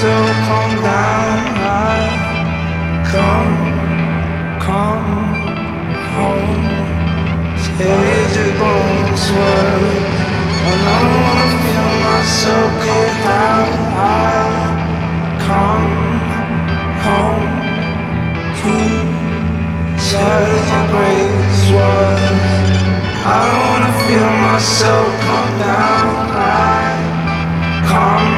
so calm down. Come, come home. Here's your bones and I don't wanna feel myself get down. I Come home. Please, here's your grace were. I don't wanna feel myself come down. I come.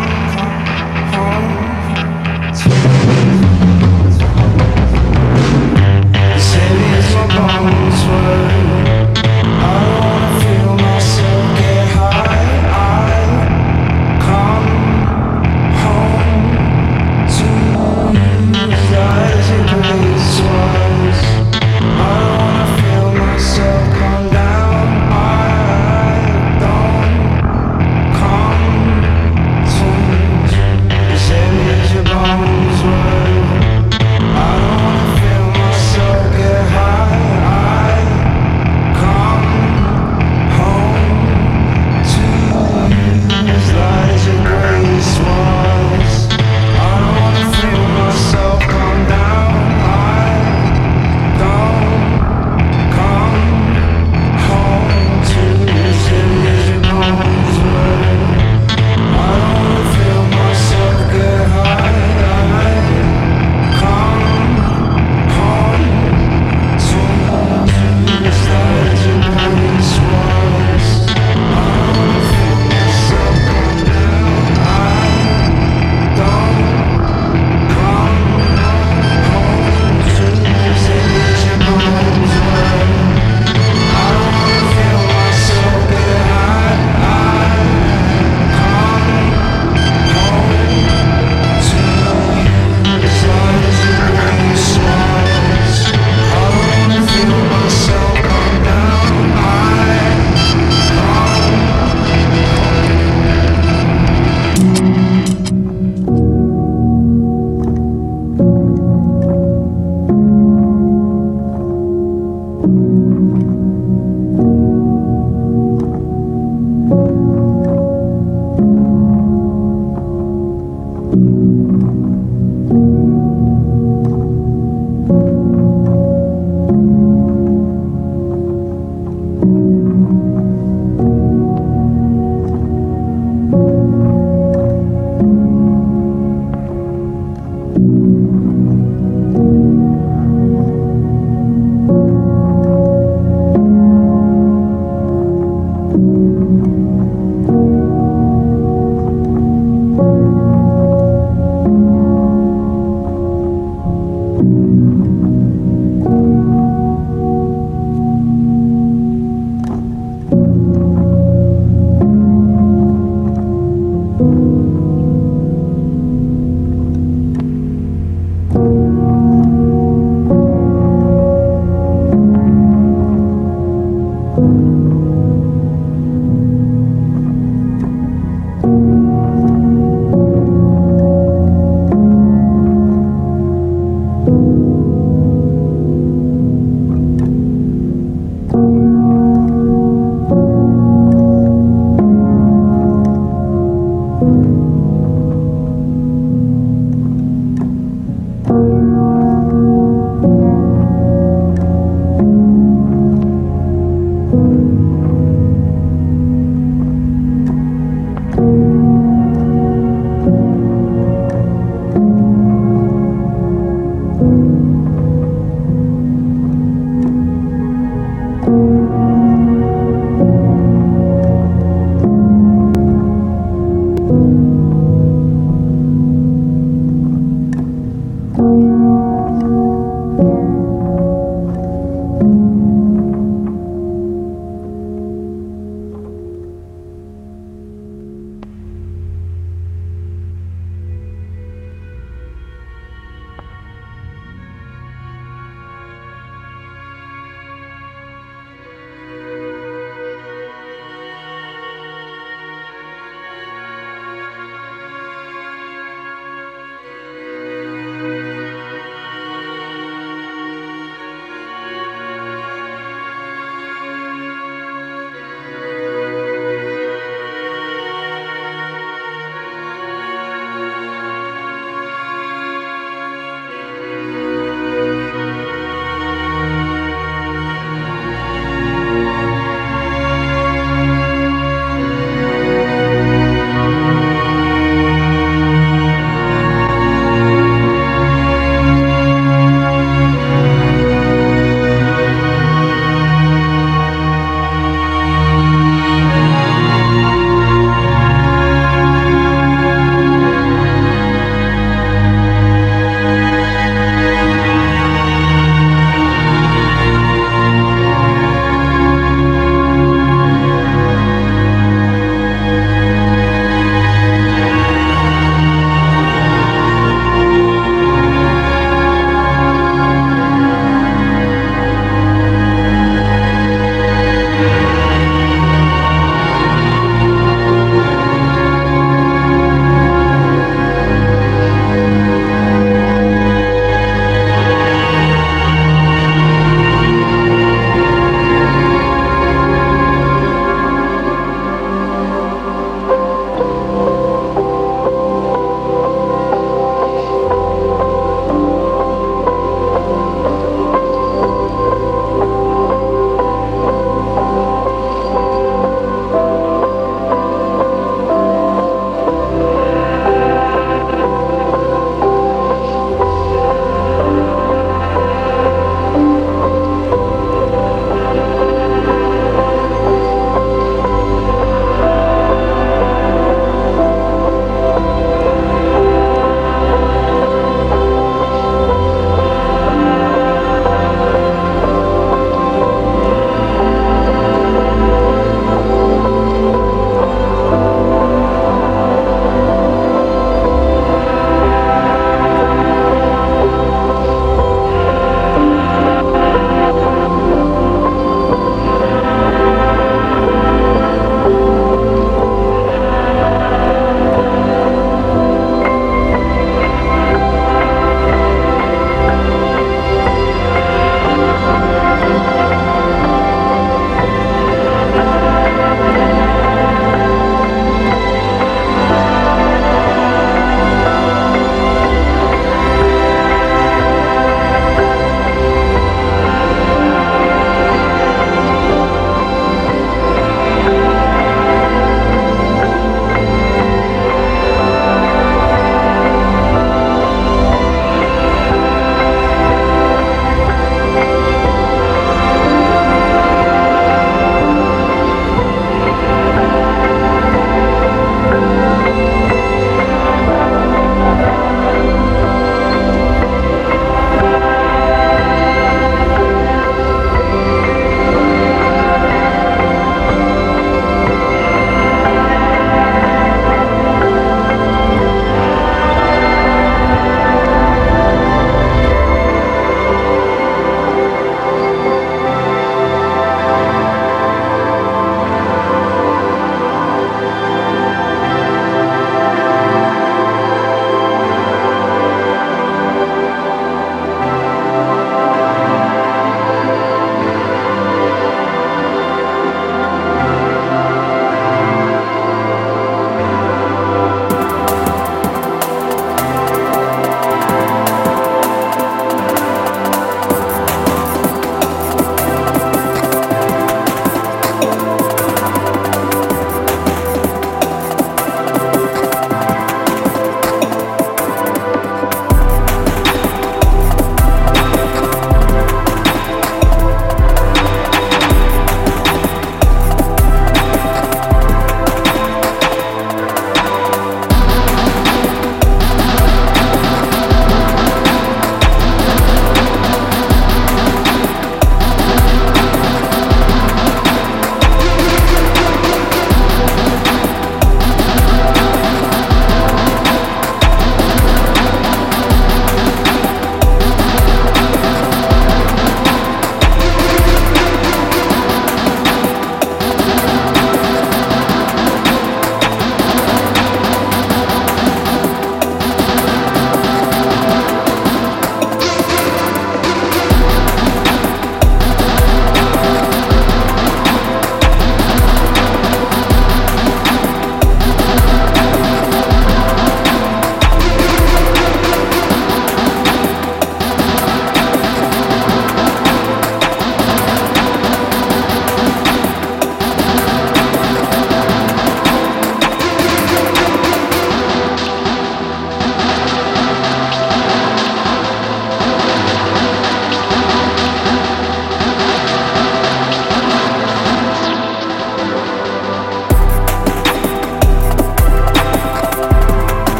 bones sway.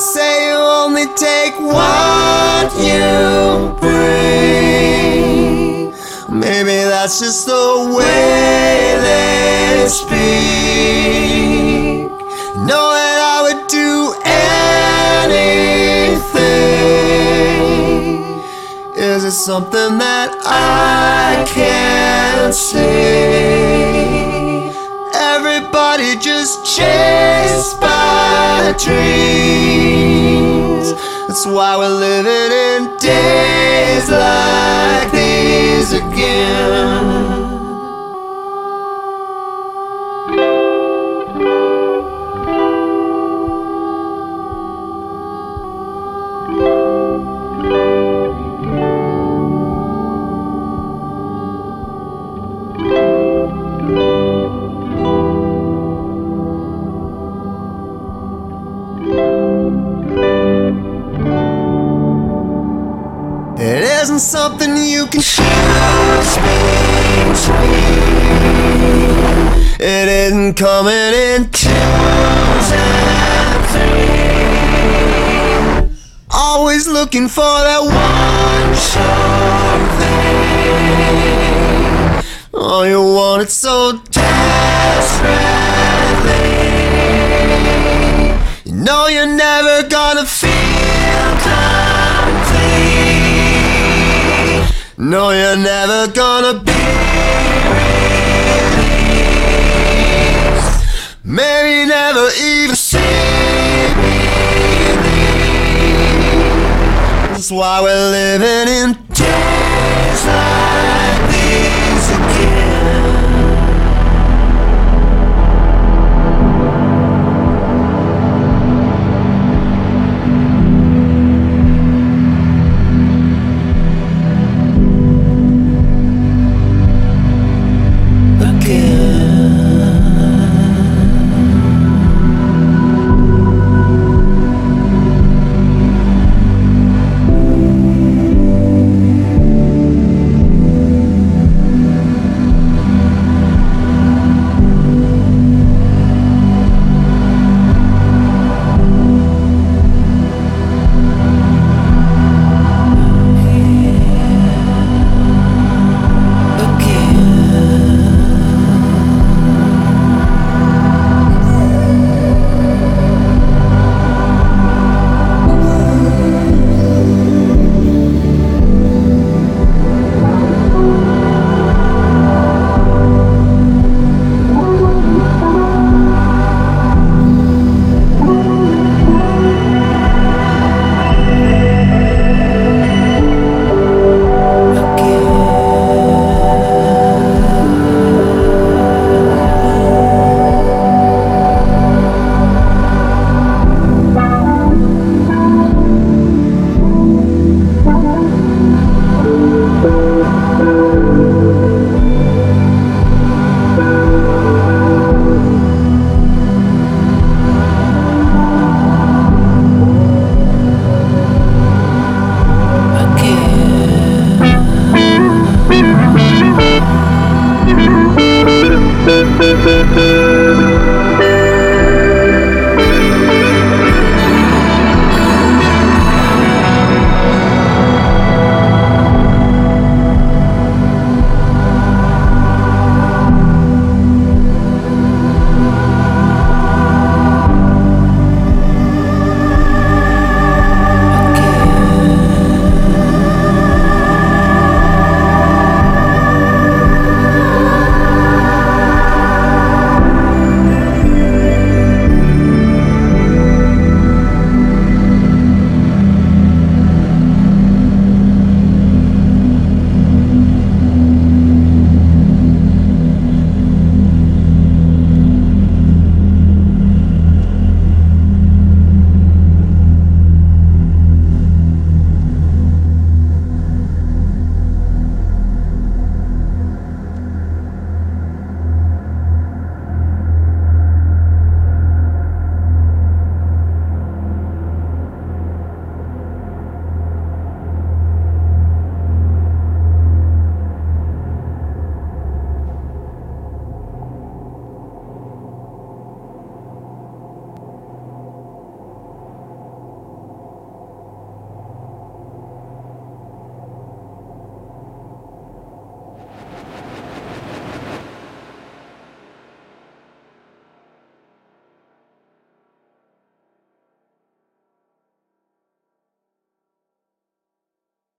Say you only take what you bring. Maybe that's just the way they speak. Know that I would do anything. Is it something that I can't see? Everybody just chased by dreams. That's why we're living in days like these again. Isn't something you can choose between. It isn't coming in twos and threes. Always looking for that one sure thing. Oh, you want it so desperately. You know you're never gonna feel No, you're never gonna be. Maybe never even see me. That's why we're living in days like.